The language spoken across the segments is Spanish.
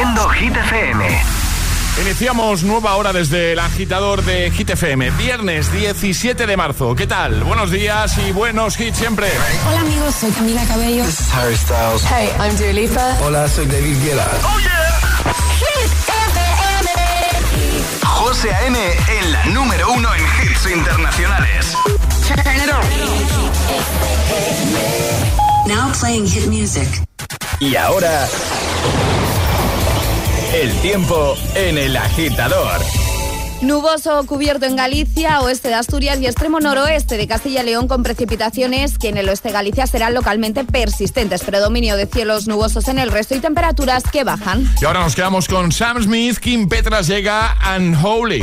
Haciendo Hit FM. Iniciamos nueva hora desde el agitador de Hit FM, viernes 17 de marzo. ¿Qué tal? Buenos días y buenos hits siempre. Hola amigos, soy Camila Cabello. This is Harry Styles. Hey, I'm Dua Lipa. Hola, soy David Guetta. Oh yeah. Hit FM. José A.M. en la número uno en hits internacionales. Turn it on. Now playing hit music. Y ahora el tiempo en el agitador. Nuboso cubierto en Galicia, oeste de Asturias y extremo noroeste de Castilla y León con precipitaciones que en el oeste de Galicia serán localmente persistentes. Predominio de cielos nubosos en el resto y temperaturas que bajan. Y ahora nos quedamos con Sam Smith, Kim Petras llega Unholy.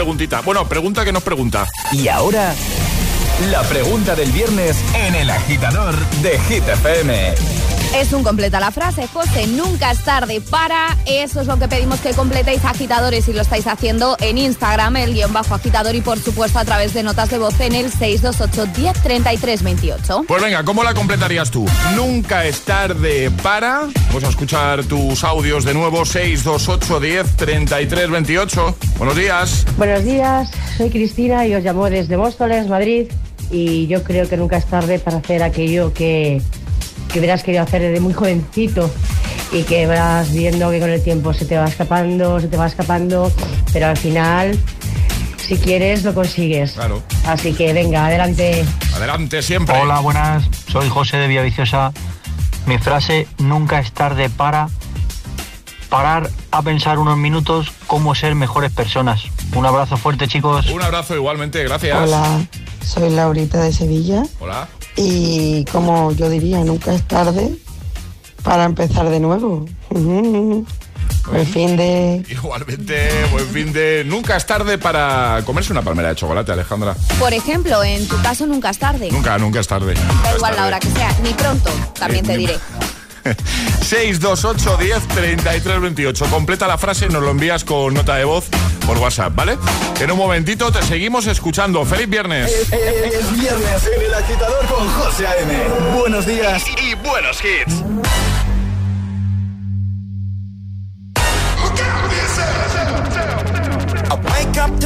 preguntita. Bueno, pregunta que nos pregunta. Y ahora, la pregunta del viernes en el agitador de Hit. Es un completa la frase, José, nunca es tarde para. Eso es lo que pedimos que completéis agitadores y lo estáis haciendo en Instagram, el guion bajo agitador y por supuesto a través de notas de voz en el 628 10 33 28. Pues venga, ¿cómo la completarías tú? Nunca es tarde para. Vamos a escuchar tus audios de nuevo, 628 10 33 28. Buenos días. Buenos días, soy Cristina y os llamo desde Móstoles, Madrid. Y yo creo que nunca es tarde para hacer aquello que, que hubieras querido hacer desde muy jovencito y que vas viendo que con el tiempo se te va escapando, se te va escapando, pero al final, si quieres, lo consigues. Claro. Así que venga, adelante. Adelante siempre. Hola, buenas. Soy José de Villaviciosa. Mi frase, nunca es tarde para parar a pensar unos minutos cómo ser mejores personas. Un abrazo fuerte, chicos. Un abrazo igualmente, gracias. Hola, soy Laurita de Sevilla Hola. Y como yo diría, nunca es tarde para empezar de nuevo. El fin de... Igualmente, buen fin de. Nunca es tarde para comerse una palmera de chocolate, Alejandra. Por ejemplo, en tu caso nunca es tarde. Nunca, nunca es tarde. Da igual la hora que sea, ni pronto, también Eh, te ni- diré. 628 10 33 28. Completa la frase nos lo envías con nota de voz por WhatsApp, ¿vale? En un momentito te seguimos escuchando. ¡Feliz viernes! Es, es- es viernes en el agitador con José A.M. Buenos días y buenos hits.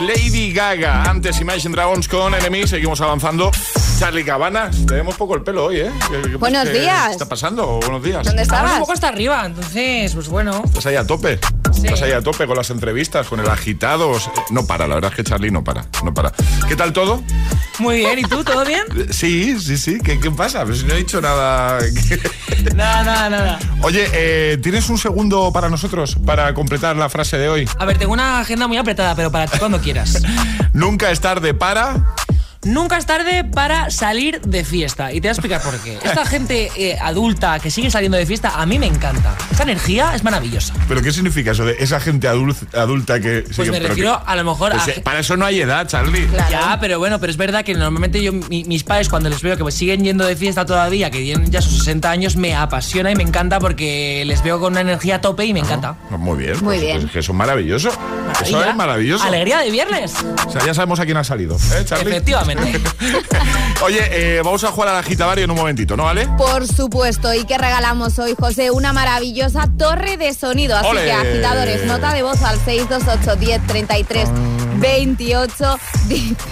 Lady Gaga. Antes Imagine Dragons con Enemy. Seguimos avanzando. Charlie Cabanas, te vemos poco el pelo hoy, ¿eh? ¿Qué- qué- Buenos qué días. está pasando? Buenos días. ¿Dónde Estamos estabas? un poco hasta arriba, entonces, pues bueno. Estás ahí a tope. Sí. Estás ahí a tope con las entrevistas, con el agitados. Eh, No para, la verdad es que Charlie no para. No para. ¿Qué tal todo? Muy bien, ¿y tú? ¿Todo bien? Sí, sí, sí. ¿Qué, qué pasa? Pues no he dicho nada. Nada, nada, nada. Oye, eh, ¿tienes un segundo para nosotros para completar la frase de hoy? A ver, tengo una agenda muy apretada, pero para ti cuando quieras. Nunca es tarde para. Nunca es tarde para salir de fiesta. Y te voy a explicar por qué. Esta gente eh, adulta que sigue saliendo de fiesta, a mí me encanta. Esta energía es maravillosa. ¿Pero qué significa eso de esa gente adul- adulta que... Pues sigue- me pero refiero que- a lo mejor Pues, a... eh, para eso no hay edad, Charlie. Ya, pero bueno, pero es verdad que normalmente yo, mi- mis padres cuando les veo que pues siguen yendo de fiesta todavía, que tienen ya sus 60 años, me apasiona y me encanta porque les veo con una energía a tope y me encanta. Pues Muy bien. Muy pues- bien. pues que eso es maravilloso. Eso es maravilloso. Alegría de viernes. O sea, ya sabemos a quién ha salido, ¿eh, Charlie? Efectivamente. Oye, eh, vamos a jugar al agitavario en un momentito, ¿no vale? Por supuesto, y que regalamos hoy, José, una maravillosa torre de sonido. Así que agitadores, nota de voz al 628 10 33 28. Di-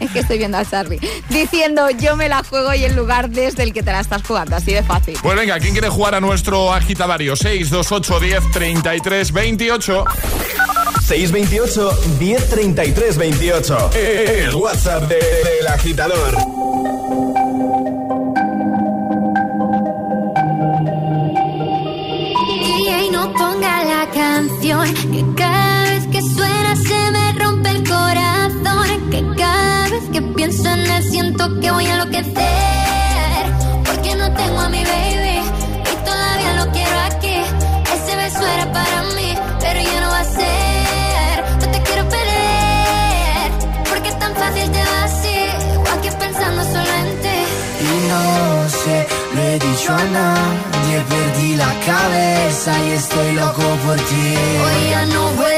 Es que estoy viendo a Charlie diciendo yo me la juego y el lugar desde el que te la estás jugando, así de fácil. Pues venga, ¿quién quiere jugar a nuestro agitavario? 628 10 33 28. 628 1033 28. El WhatsApp de- del agitador. DJ no ponga la canción que cada vez que suena se me rompe el corazón que cada vez que pienso en él siento que voy a enloquecer no sé, lo he dicho a nadie, perdí la cabeza y estoy loco por ti. Hoy ya no vuelan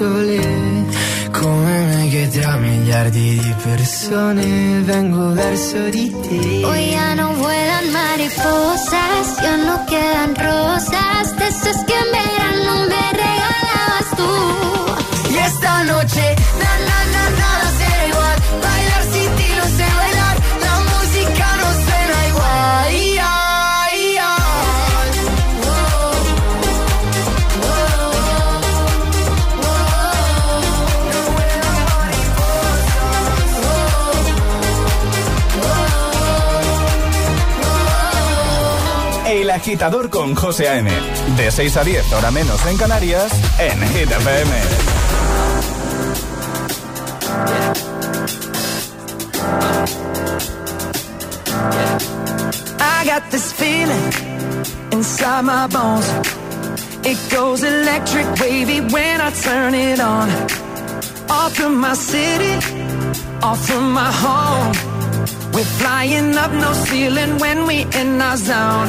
sole. Come me che tra miliardi di persone vengo verso di te. Hoy ya no vuelan mariposas, ya no quedan rosas, de esas que en verano me regalabas tú. Agitador con José A.M. De 6 a 10, hora menos en Canarias, en Hit FM. I got this feeling inside my bones. It goes electric wavy when I turn it on. Off from my city, off from my home. We're flying up no ceiling when we in our zone.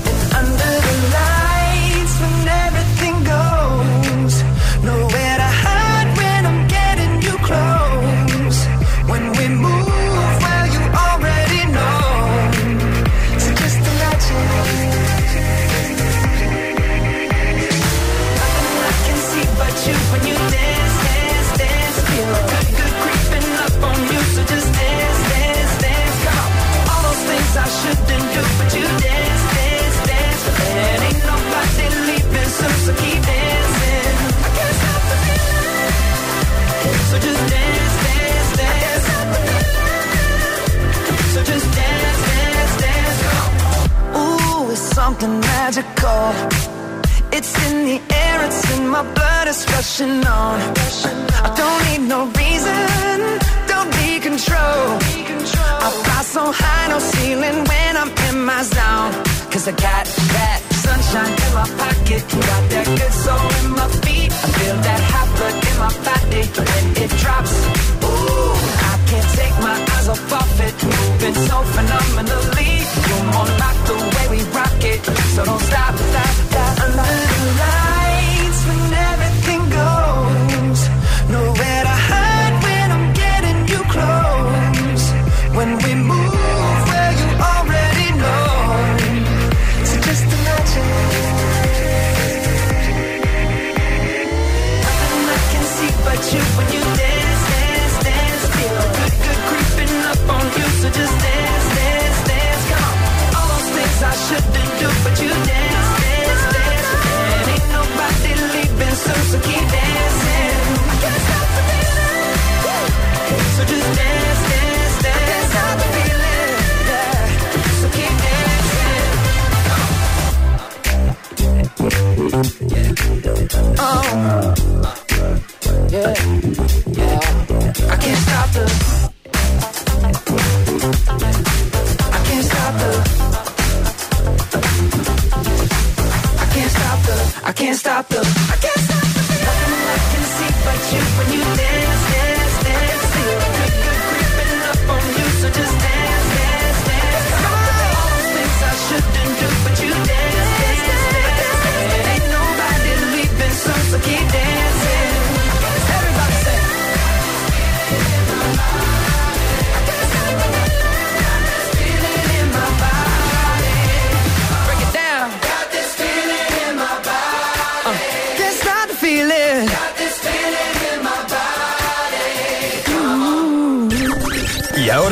Something magical. It's in the air, it's in my blood, it's rushing on. I don't need no reason, don't be control. I fly so high, no ceiling when I'm in my zone. Cause I got that sunshine in my pocket,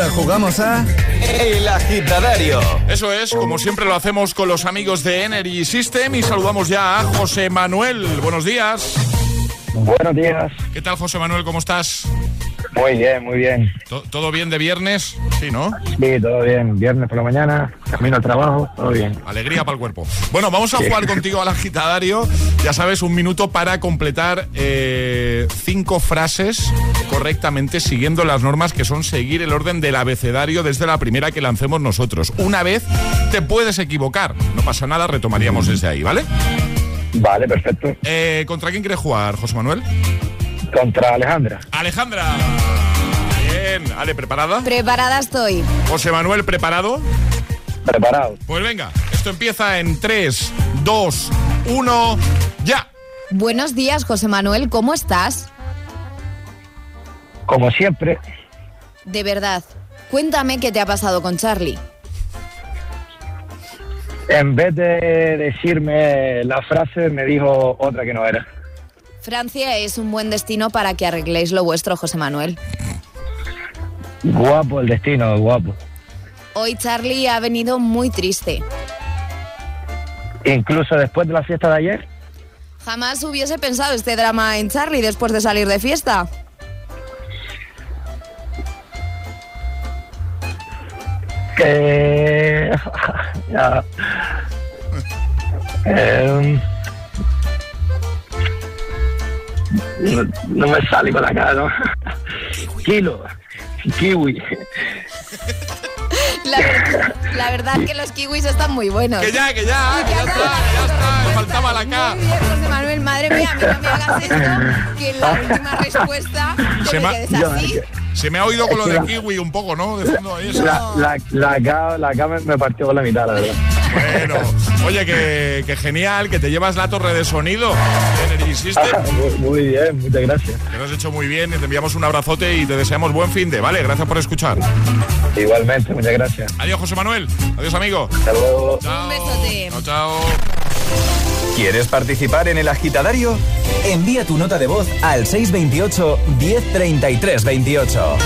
jugamos a El Agitadario. Eso es, como siempre lo hacemos con los amigos de Energy System y saludamos ya a José Manuel. Buenos días. Buenos días. ¿Qué tal, José Manuel? ¿Cómo estás? Muy bien, muy bien. ¿To- ¿Todo bien de viernes? Sí, ¿no? Sí, todo bien. Viernes por la mañana, camino al trabajo, todo bien. Alegría para el cuerpo. Bueno, vamos a Sí. jugar contigo al agitadario. Ya sabes, un minuto para completar eh, cinco frases correctamente siguiendo las normas que son seguir el orden del abecedario desde la primera que lancemos nosotros. Una vez te puedes equivocar. No pasa nada, retomaríamos desde ahí, ¿vale? Vale, perfecto. Eh, ¿Contra quién quieres jugar, José Manuel? Contra Alejandra. Alejandra. Bien, Ale, ¿preparada? Preparada estoy. José Manuel, ¿preparado? Preparado. Pues venga, esto empieza en 3, 2, 1, ya. Buenos días, José Manuel, ¿cómo estás? Como siempre, De verdad, cuéntame qué te ha pasado con Charlie. en vez de decirme la frase, me dijo otra que no era. Francia es un buen destino para que arregléis lo vuestro, José Manuel. Guapo el destino, guapo. Hoy Charlie ha venido muy triste. Incluso después de la fiesta de ayer. Jamás hubiese pensado este drama en Charlie después de salir de fiesta. Que... ya. Em, no, no me sale con la cara, ¿no? Kilo. Kiwi. La, ver- la verdad que los kiwis están muy buenos. Que ya, que ya, que ya está, que ya está. Me faltaba la K. Muy bien, José Manuel, madre mía, a mí no me hagas esto, que en la última respuesta te Se me quedes ha, así. se me ha oído con lo de kiwi un poco, ¿no? De fondo ahí. La, la, la K, la K me, me partió por la mitad, la verdad. Bueno, oye, que, que genial, que te llevas la torre de sonido de System. muy, muy bien, muchas gracias. Que lo has hecho muy bien, y te enviamos un abrazote y te deseamos buen fin de, ¿vale? Gracias por escuchar. Igualmente, muchas gracias. Adiós, José Manuel. Adiós, amigo. Hasta luego. Chao. Un besote. Chao, chao. ¿Quieres participar en el agitadario? Envía tu nota de voz al 628 1033 28.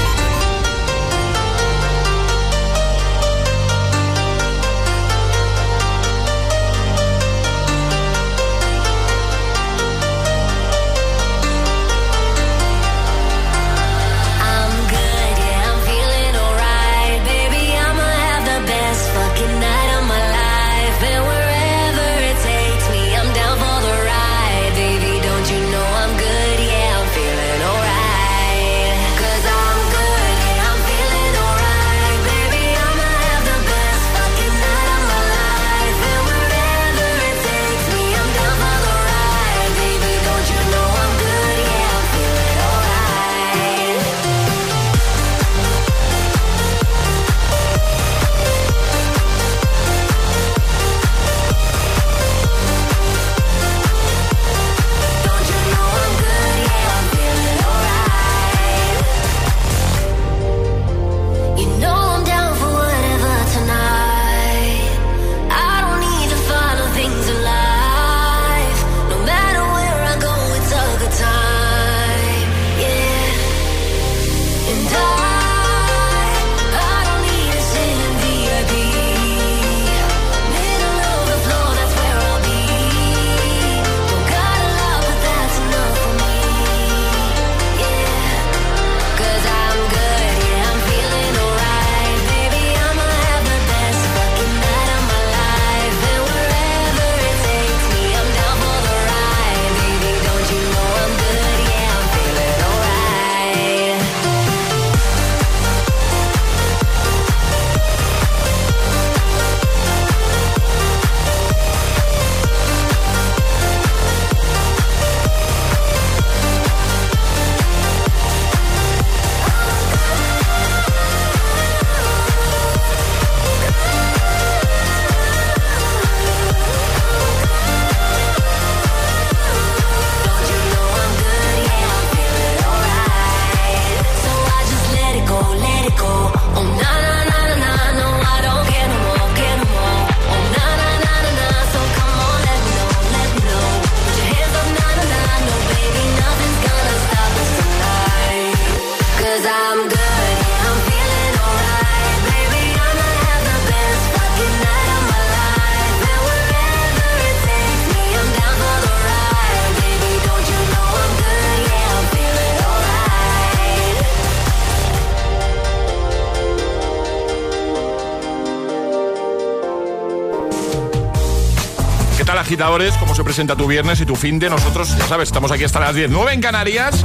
¿Cómo se presenta tu viernes y tu fin de? Nosotros, ya sabes, estamos aquí hasta las 10, 9 en Canarias,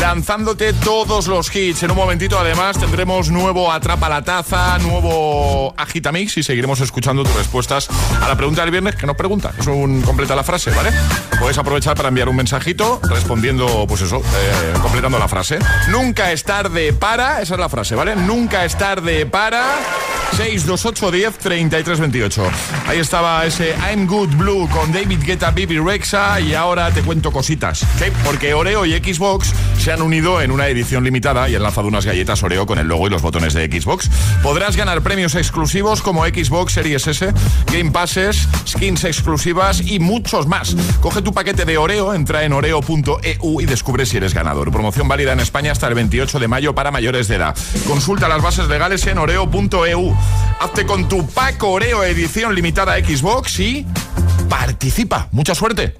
lanzándote todos los hits. En un momentito, además, tendremos nuevo Atrapa la Taza, nuevo Agitamix y seguiremos escuchando tus respuestas a la pregunta del viernes que nos pregunta. Es un completa la frase, ¿vale? Puedes aprovechar para enviar un mensajito respondiendo, pues eso, eh, completando la frase. Nunca es tarde para, esa es la frase, ¿vale? Nunca es tarde para 628 10 33 28. Ahí estaba ese I'm Good Blue con David Guetta, Bibi Rexa y ahora te cuento cositas. Porque Oreo y Xbox se han unido en una edición limitada y han lanzado unas galletas Oreo con el logo y los botones de Xbox. Podrás ganar premios exclusivos como Xbox Series S, Game Passes, skins exclusivas y muchos más. Coge tu paquete de Oreo, entra en oreo.eu y descubre si eres ganador. Promoción válida en España hasta el 28 de mayo para mayores de edad. Consulta las bases legales en oreo.eu. Hazte con tu pack Oreo edición limitada Xbox y participa. Mucha suerte.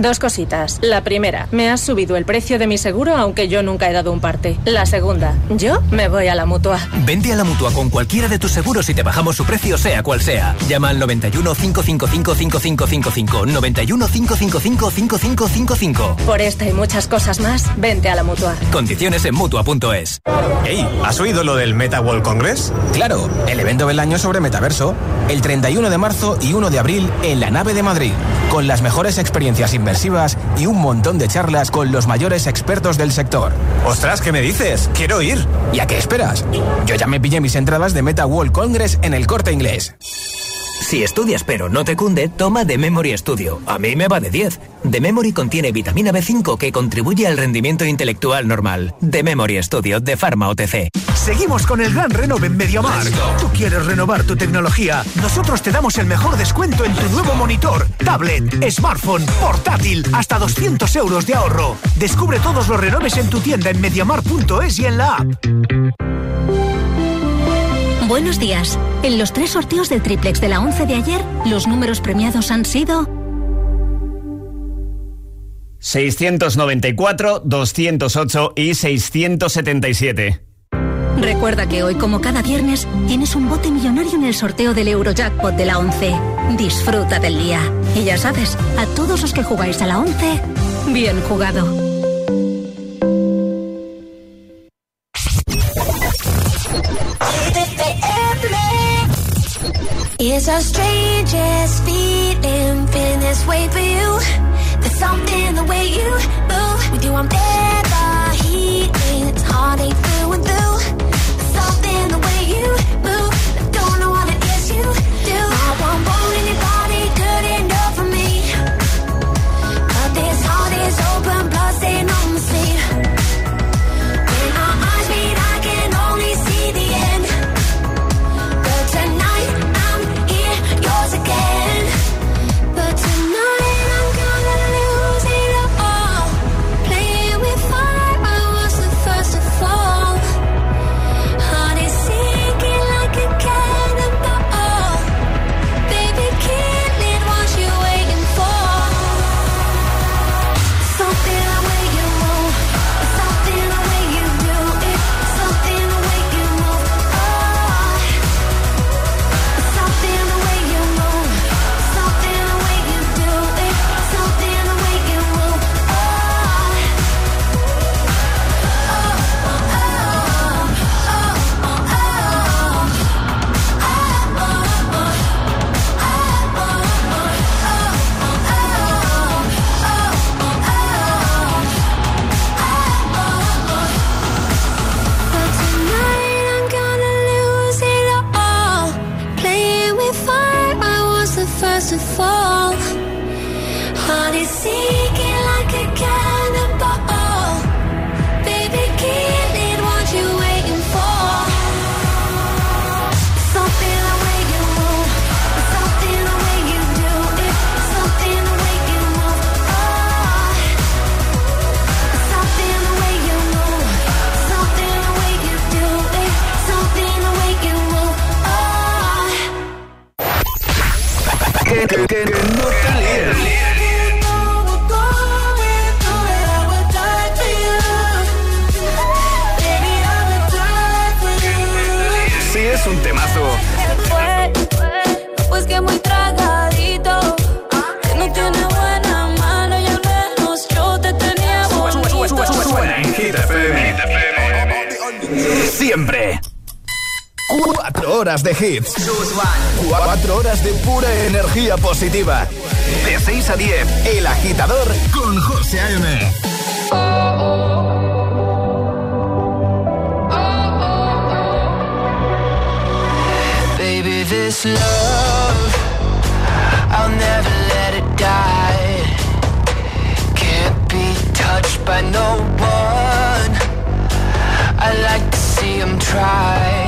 Dos cositas. La primera, me has subido el precio de mi seguro aunque yo nunca he dado un parte. La segunda, yo me voy a la mutua. Vente a la mutua con cualquiera de tus seguros y te bajamos su precio, sea cual sea. Llama al 91 555 5555. 91 555 5555. Por esta y muchas cosas más, vente a la mutua. Condiciones en mutua.es. Hey, ¿has oído lo del Meta World Congress? Claro, el evento del año sobre metaverso. El 31 de marzo y 1 de abril en la nave de Madrid. Con las mejores experiencias inmersivas y un montón de charlas con los mayores expertos del sector. Ostras, ¿qué me dices? Quiero ir. ¿Y a qué esperas? Yo ya me pillé mis entradas de Meta World Congress en el corte inglés. Si estudias pero no te cunde, toma The Memory Studio. A mí me va de 10. The Memory contiene vitamina B5 que contribuye al rendimiento intelectual normal. The Memory Studio de Pharma OTC. Seguimos con el gran renove en Mediamar. ¿Tú quieres renovar tu tecnología? Nosotros te damos el mejor descuento en tu nuevo monitor, tablet, smartphone, portátil, hasta 200 euros de ahorro. Descubre todos los renoves en tu tienda en mediamar.es y en la app. Buenos días. En los tres sorteos del triplex de la 11 de ayer, los números premiados han sido 694, 208 y 677. Recuerda que hoy, como cada viernes, tienes un bote millonario en el sorteo del Eurojackpot de la 11. Disfruta del día. Y ya sabes, a todos los que jugáis a la 11, bien jugado. It's our strangest feeling, feeling this way for you. There's something the way you move with you. I'm never healing. It's heartache through and through. Horas de hits. Cuatro horas de pura energía positiva. De 6 a 10, El Agitador con José A.M. Baby, this love, I'll never let it die. Can't be touched by no one. I like to see him try.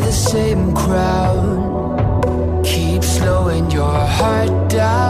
the same crowd. Keep slowing your heart down.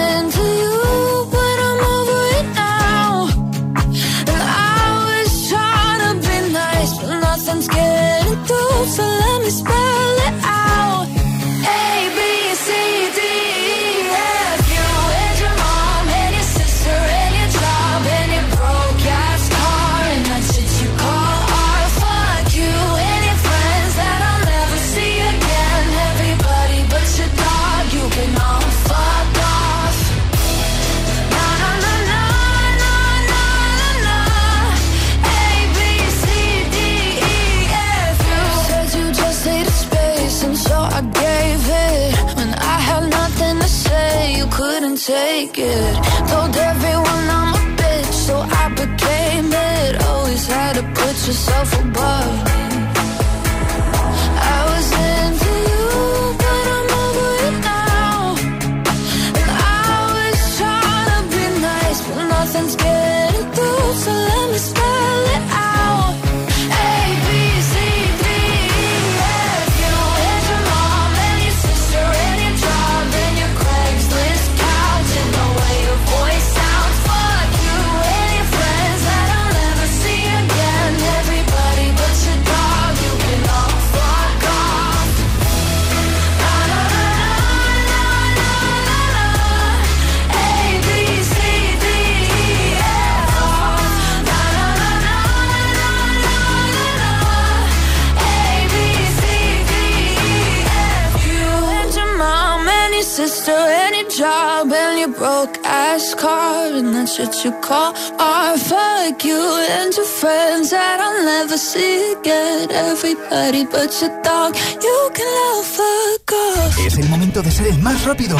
car, and that's what you call art. Fuck you and your friends that I'll never see again. Everybody but your dog, you can love fuck off. Es el momento de ser el más rápido.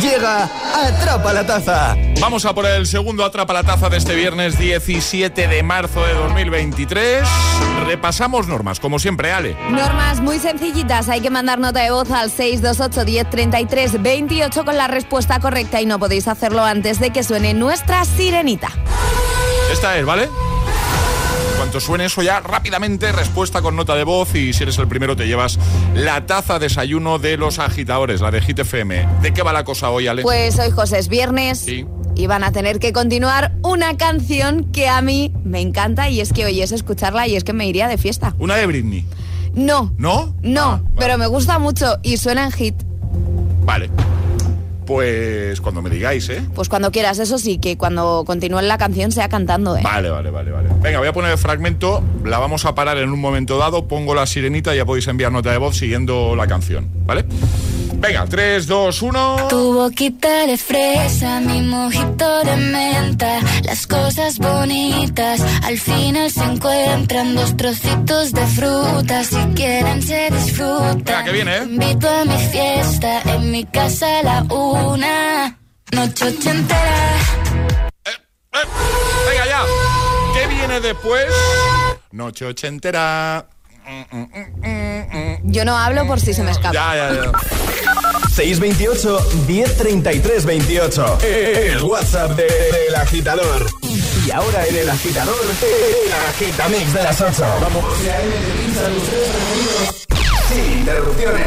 Llega Atrapa la Taza. Vamos a por el segundo Atrapa la Taza de este viernes 17 de marzo de 2023. Repasamos normas, como siempre, Ale. Normas muy sencillitas. Hay que mandar nota de voz al 628 1033 28 con la respuesta correcta y no podéis hacerlo antes de que suene nuestra sirenita. Esta es, ¿vale? Cuanto suene eso ya, rápidamente respuesta con nota de voz y si eres el primero te llevas la taza desayuno de los agitadores, la de Hit FM. ¿De qué va la cosa hoy, Ale? Pues hoy, José, es viernes. Sí. Y van a tener que continuar una canción que a mí me encanta y es que hoy es escucharla y es que me iría de fiesta. Una de Britney. No. ¿No? No, pero me gusta mucho y suena en hit. Vale. Pues cuando me digáis, ¿eh? Pues cuando quieras, eso sí, que cuando continúe la canción sea cantando, ¿eh? Vale, vale, vale, vale. Venga, voy a poner el fragmento, la vamos a parar en un momento dado, pongo la sirenita y ya podéis enviar nota de voz siguiendo la canción, ¿vale? Venga, 3, 2, 1. Tu boquita de fresa, mi mojito de menta, las cosas bonitas al final se encuentran dos trocitos de fruta, si quieren se disfrutan. Venga, que viene, ¿eh? Invito a mi fiesta, en mi casa a la una, noche ochentera. Venga ya. ¿Qué viene después? Noche ochentera. Yo no hablo por si se me escapa. Ya, ya, ya. 628 1033 28. El WhatsApp de- del agitador. Y ahora en el agitador, el agitamix de las 8. Vamos. Sin interrupciones.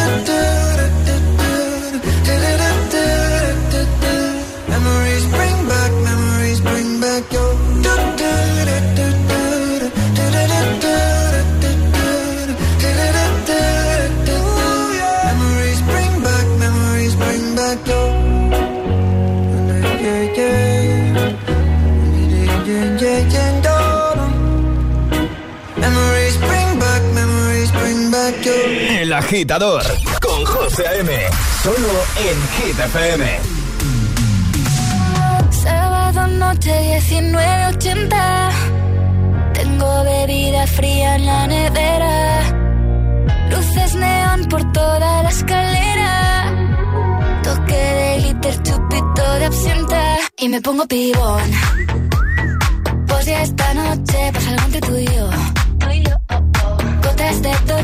Agitador con José A.M. Solo en Hit. Sábado noche 1980. Tengo bebida fría en la nevera. Luces neón por toda la escalera. Toque de glitter, chupito de absenta. Y me pongo pibón. Pues ya esta noche pasa algo entre tú y yo.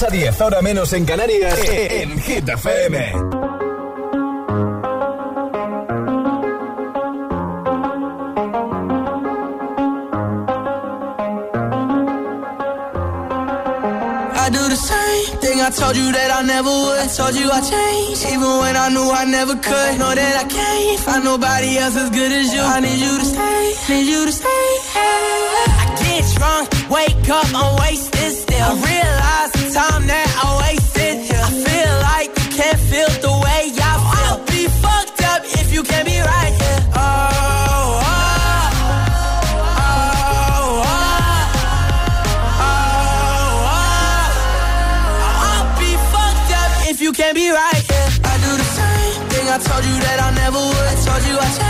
6 a 10, ahora menos en Canarias, en Hit FM. I do the same thing I told you that I never would. I told you I changed, even when I knew I never could. Know that I can't find nobody else as good as you. I need you to stay, need you to stay. I get drunk, wake up, I'm wasted still. I realize time that I wasted. I feel like you can't feel the way I feel. I'll be fucked up if you can't be right here. Oh, oh, oh, oh. I'll be fucked up if you can't be right here. I do the same thing I told you that I never would. I told you I changed,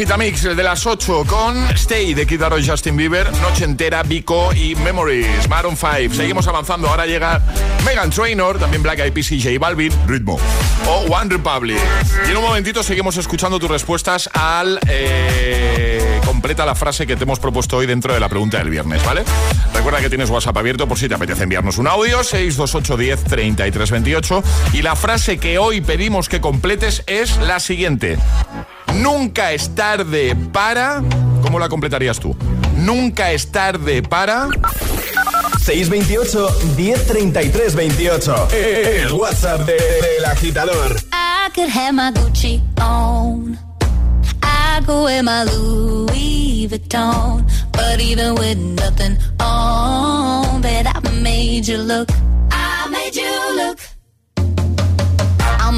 Agitamix de las 8 con Stay de Kid y Justin Bieber, Noche Entera, Vico y Memories, Maroon 5. Seguimos avanzando, ahora llega Megan Trainor, también Black Eyed Peas y J Balvin, Ritmo. O One Republic. Y en un momentito seguimos escuchando tus respuestas al... eh, completa la frase que te hemos propuesto hoy dentro de la pregunta del viernes, ¿vale? Recuerda que tienes WhatsApp abierto por si te apetece enviarnos un audio, 628 10 33 28. Y la frase que hoy pedimos que completes es la siguiente. Nunca es tarde para... ¿Cómo la completarías tú? Nunca es tarde para... 628 1033 28. El WhatsApp de- del agitador. I could have my Gucci on. I go wear my Louis Vuitton. But even with nothing on, bet I made you look.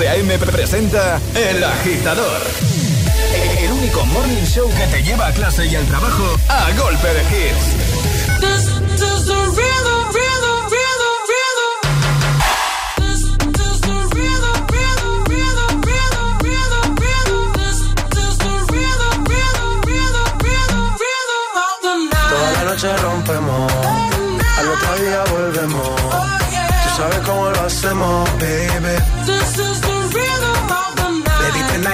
José A.M. presenta El Agitador. El único morning show que te lleva a clase y al trabajo a golpe de hits. This is the rhythm, rhythm, rhythm, rhythm. This is the rhythm, rhythm, rhythm, rhythm, rhythm, rhythm. This is the rhythm, rhythm, rhythm, rhythm, rhythm of the night. Toda la noche rompemos, al otro día volvemos. Tú sabes cómo lo hacemos, baby.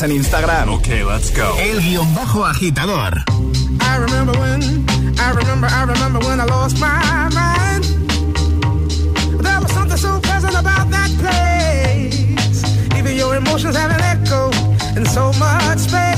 Síguenos en Instagram. Ok, let's go. El guion bajo agitador. I remember when, I remember, I remember when I lost my mind. There was something so pleasant about that place. Even your emotions have an echo in so much space.